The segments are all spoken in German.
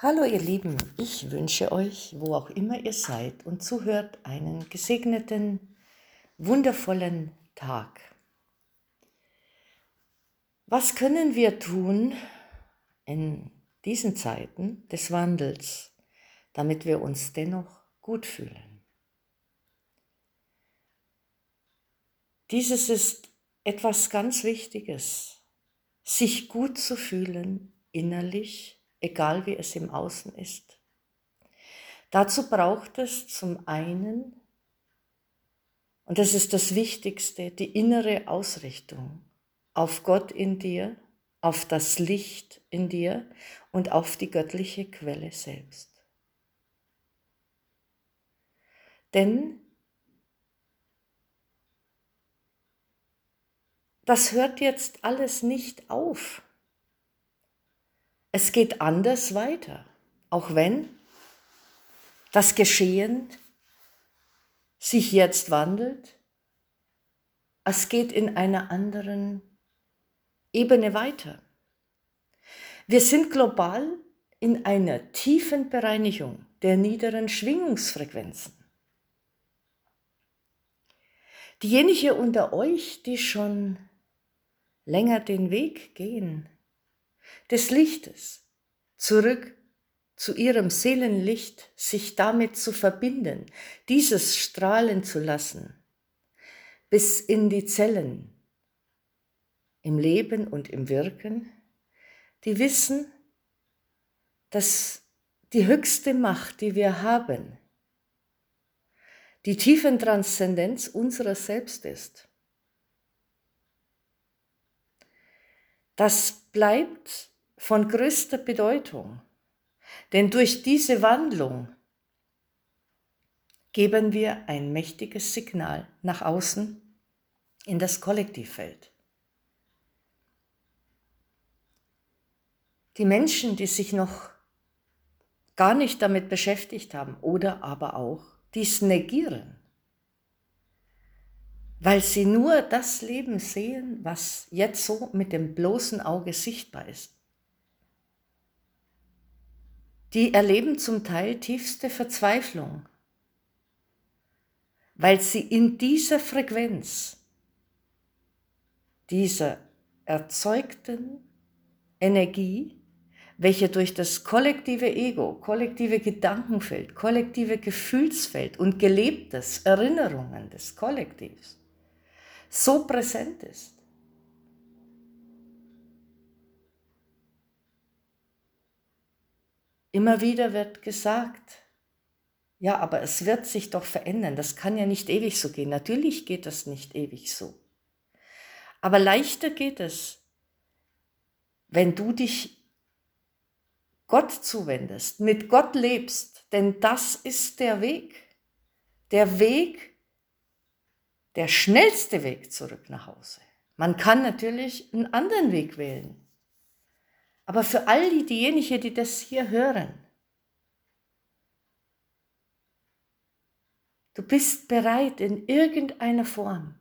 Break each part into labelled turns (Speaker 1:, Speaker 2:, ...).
Speaker 1: Hallo ihr Lieben, ich wünsche euch, wo auch immer ihr seid und zuhört, einen gesegneten, wundervollen Tag. Was können wir tun in diesen Zeiten des Wandels, damit wir uns dennoch gut fühlen? Dieses ist etwas ganz Wichtiges, sich gut zu fühlen innerlich egal wie es im Außen ist. Dazu braucht es zum einen, und das ist das Wichtigste, die innere Ausrichtung auf Gott in dir, auf das Licht in dir und auf die göttliche Quelle selbst. Denn das hört jetzt alles nicht auf. Es geht anders weiter, auch wenn das Geschehen sich jetzt wandelt. Es geht in einer anderen Ebene weiter. Wir sind global in einer tiefen Bereinigung der niederen Schwingungsfrequenzen. Diejenigen unter euch, die schon länger den Weg gehen, des Lichtes zurück zu ihrem Seelenlicht, sich damit zu verbinden, dieses strahlen zu lassen, bis in die Zellen, im Leben und im Wirken, die wissen, dass die höchste Macht, die wir haben, die tiefen Transzendenz unserer selbst ist. Das bleibt von größter Bedeutung. Denn durch diese Wandlung geben wir ein mächtiges Signal nach außen in das Kollektivfeld. Die Menschen, die sich noch gar nicht damit beschäftigt haben oder aber auch dies negieren, weil sie nur das Leben sehen, was jetzt so mit dem bloßen Auge sichtbar ist. Die erleben zum Teil tiefste Verzweiflung, weil sie in dieser Frequenz, dieser erzeugten Energie, welche durch das kollektive Ego, kollektive Gedankenfeld, kollektive Gefühlsfeld und gelebtes Erinnerungen des Kollektivs so präsent ist, Immer wieder wird gesagt, ja, aber es wird sich doch verändern. Das kann ja nicht ewig so gehen. Natürlich geht das nicht ewig so. Aber leichter geht es, wenn du dich Gott zuwendest, mit Gott lebst, denn das ist der Weg. Der Weg, der schnellste Weg zurück nach Hause. Man kann natürlich einen anderen Weg wählen. Aber für all die, diejenigen, die das hier hören, du bist bereit in irgendeiner Form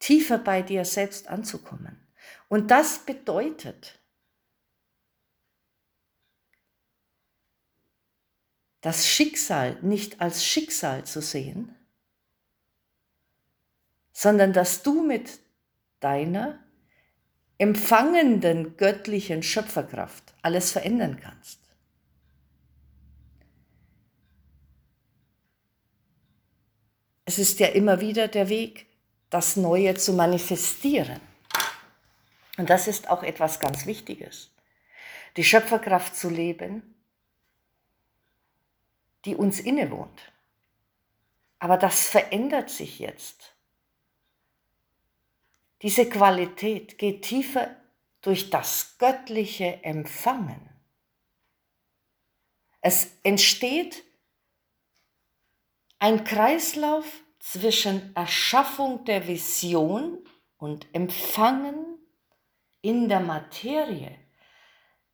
Speaker 1: tiefer bei dir selbst anzukommen. Und das bedeutet, das Schicksal nicht als Schicksal zu sehen, sondern dass du mit deiner empfangenden göttlichen Schöpferkraft alles verändern kannst. Es ist ja immer wieder der Weg, das Neue zu manifestieren. Und das ist auch etwas ganz Wichtiges. Die Schöpferkraft zu leben, die uns innewohnt. Aber das verändert sich jetzt. Diese Qualität geht tiefer durch das göttliche Empfangen. Es entsteht ein Kreislauf zwischen Erschaffung der Vision und Empfangen in der Materie.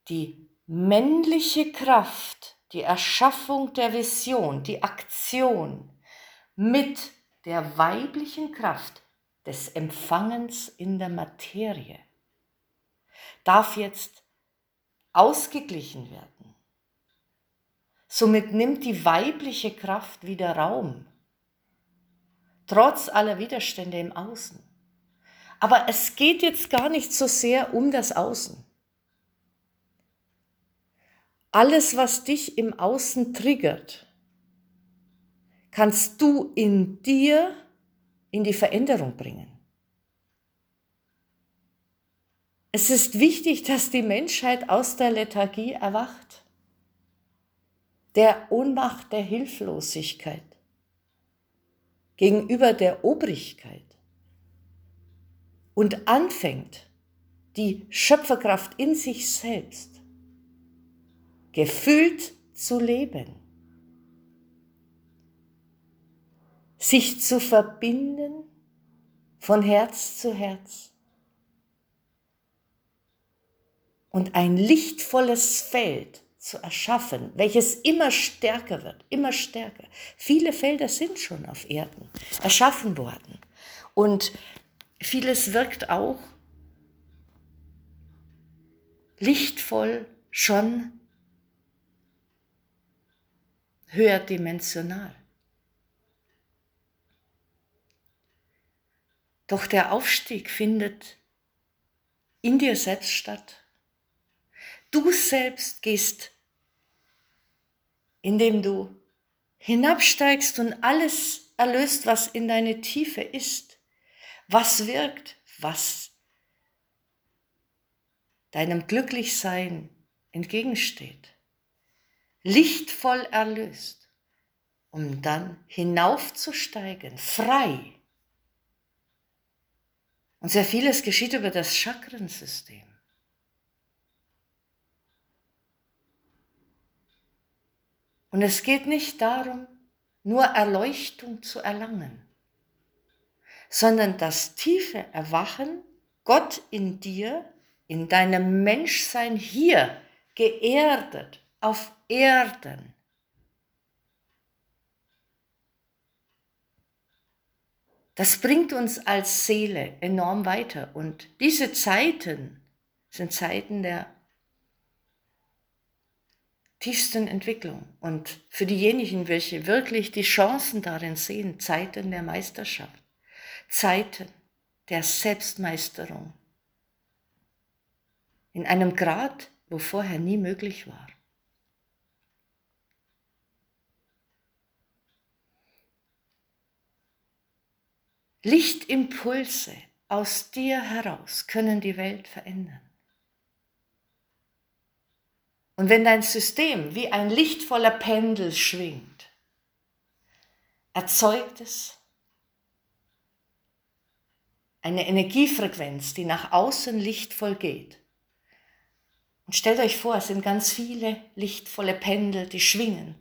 Speaker 1: Die männliche Kraft, die Erschaffung der Vision, die Aktion mit der weiblichen Kraft des Empfangens in der Materie darf jetzt ausgeglichen werden. Somit nimmt die weibliche Kraft wieder Raum, trotz aller Widerstände im Außen. Aber es geht jetzt gar nicht so sehr um das Außen. Alles, was dich im Außen triggert, kannst du in dir in die Veränderung bringen. Es ist wichtig, dass die Menschheit aus der Lethargie erwacht, der Ohnmacht der Hilflosigkeit gegenüber der Obrigkeit und anfängt, die Schöpferkraft in sich selbst gefüllt zu leben, sich zu verbinden von Herz zu Herz und ein lichtvolles Feld zu erschaffen, welches immer stärker wird, immer stärker. Viele Felder sind schon auf Erden erschaffen worden und vieles wirkt auch lichtvoll schon höherdimensional. Doch der Aufstieg findet in dir selbst statt. Du selbst gehst, indem du hinabsteigst und alles erlöst, was in deine Tiefe ist, was wirkt, was deinem Glücklichsein entgegensteht. Lichtvoll erlöst, um dann hinaufzusteigen, frei. Und sehr vieles geschieht über das Chakrensystem. Und es geht nicht darum, nur Erleuchtung zu erlangen, sondern das tiefe Erwachen, Gott in dir, in deinem Menschsein hier, geerdet, auf Erden. Das bringt uns als Seele enorm weiter. Und diese Zeiten sind Zeiten der tiefsten Entwicklung. Und für diejenigen, welche wirklich die Chancen darin sehen, Zeiten der Meisterschaft, Zeiten der Selbstmeisterung, in einem Grad, wo vorher nie möglich war. Lichtimpulse aus dir heraus können die Welt verändern. Und wenn dein System wie ein lichtvoller Pendel schwingt, erzeugt es eine Energiefrequenz, die nach außen lichtvoll geht. Und stellt euch vor, es sind ganz viele lichtvolle Pendel, die schwingen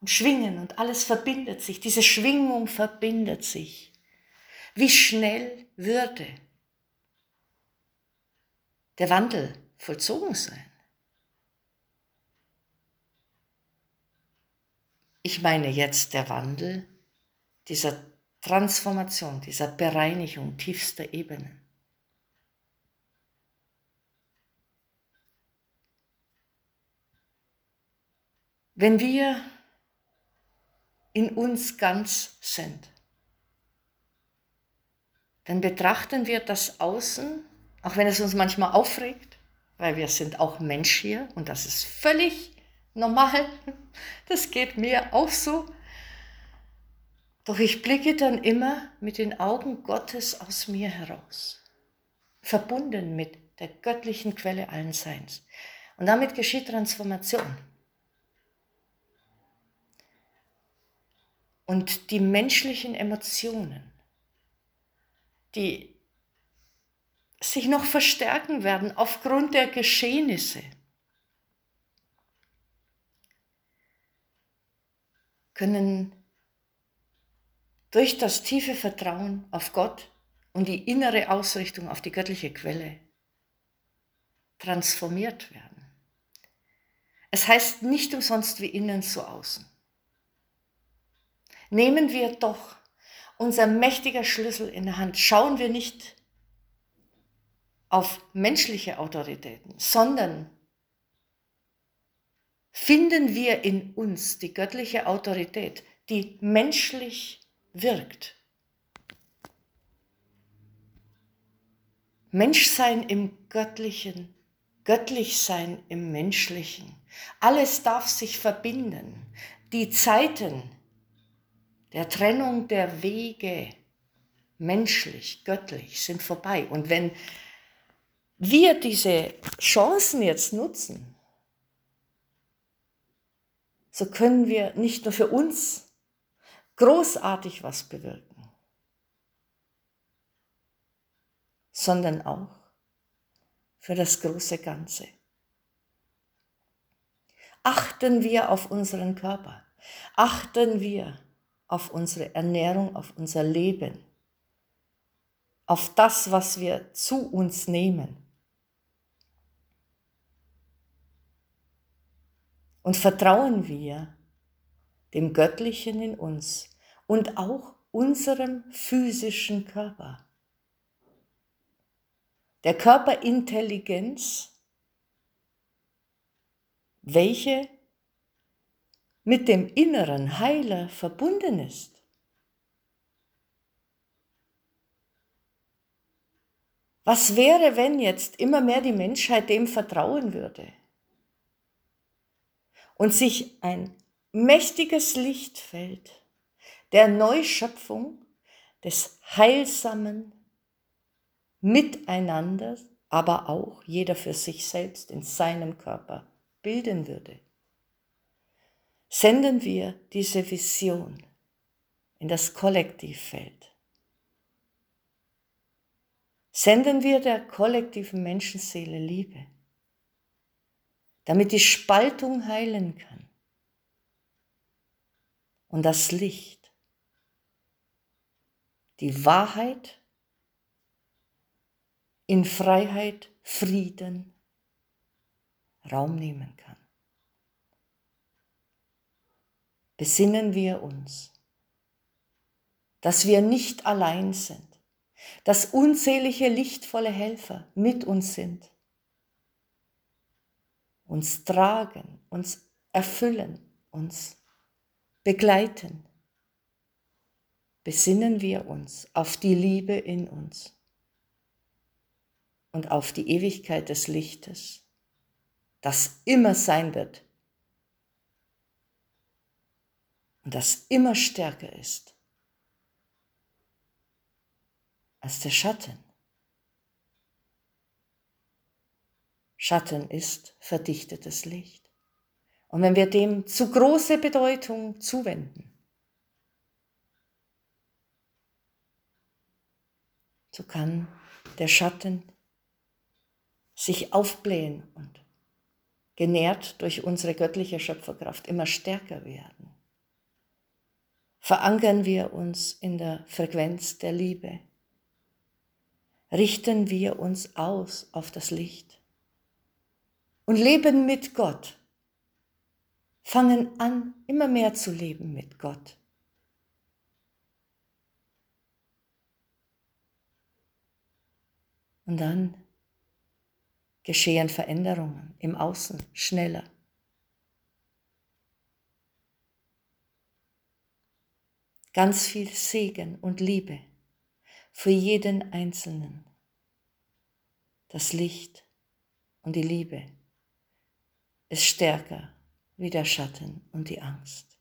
Speaker 1: und schwingen und alles verbindet sich. Diese Schwingung verbindet sich. Wie schnell würde der Wandel vollzogen sein? Ich meine jetzt der Wandel dieser Transformation, dieser Bereinigung tiefster Ebenen. Wenn wir in uns ganz sind, dann betrachten wir das Außen, auch wenn es uns manchmal aufregt, weil wir sind auch Mensch hier und das ist völlig normal. Das geht mir auch so. Doch ich blicke dann immer mit den Augen Gottes aus mir heraus, verbunden mit der göttlichen Quelle allen Seins. Und damit geschieht Transformation. Und die menschlichen Emotionen, die sich noch verstärken werden aufgrund der Geschehnisse, können durch das tiefe Vertrauen auf Gott und die innere Ausrichtung auf die göttliche Quelle transformiert werden. Es heißt nicht umsonst wie innen so außen. Nehmen wir doch unser mächtiger Schlüssel in der Hand. Schauen wir nicht auf menschliche Autoritäten, sondern finden wir in uns die göttliche Autorität, die menschlich wirkt. Menschsein im Göttlichen, Göttlichsein im Menschlichen. Alles darf sich verbinden. Die Zeiten der Trennung der Wege, menschlich, göttlich, sind vorbei. Und wenn wir diese Chancen jetzt nutzen, so können wir nicht nur für uns großartig was bewirken, sondern auch für das große Ganze. Achten wir auf unseren Körper, achten wir auf unsere Ernährung, auf unser Leben, auf das, was wir zu uns nehmen. Und vertrauen wir dem Göttlichen in uns und auch unserem physischen Körper. Der Körperintelligenz, welche mit dem inneren Heiler verbunden ist. Was wäre, wenn jetzt immer mehr die Menschheit dem vertrauen würde? und sich ein mächtiges Lichtfeld der Neuschöpfung, des heilsamen Miteinanders, aber auch jeder für sich selbst in seinem Körper bilden würde. Senden wir diese Vision in das Kollektivfeld. Senden wir der kollektiven Menschenseele Liebe damit die Spaltung heilen kann. Und das Licht, die Wahrheit in Freiheit, Frieden Raum nehmen kann. Besinnen wir uns, dass wir nicht allein sind, dass unzählige lichtvolle Helfer mit uns sind uns tragen, uns erfüllen, uns begleiten. Besinnen wir uns auf die Liebe in uns und auf die Ewigkeit des Lichtes, das immer sein wird und das immer stärker ist als der Schatten. Schatten ist verdichtetes Licht. Und wenn wir dem zu große Bedeutung zuwenden, so kann der Schatten sich aufblähen und genährt durch unsere göttliche Schöpferkraft immer stärker werden. Verankern wir uns in der Frequenz der Liebe. Richten wir uns aus auf das Licht und leben mit Gott. Fangen an, immer mehr zu leben mit Gott. Und dann geschehen Veränderungen im Außen schneller. Ganz viel Segen und Liebe für jeden Einzelnen. Das Licht und die Liebe ist stärker wie der Schatten und die Angst.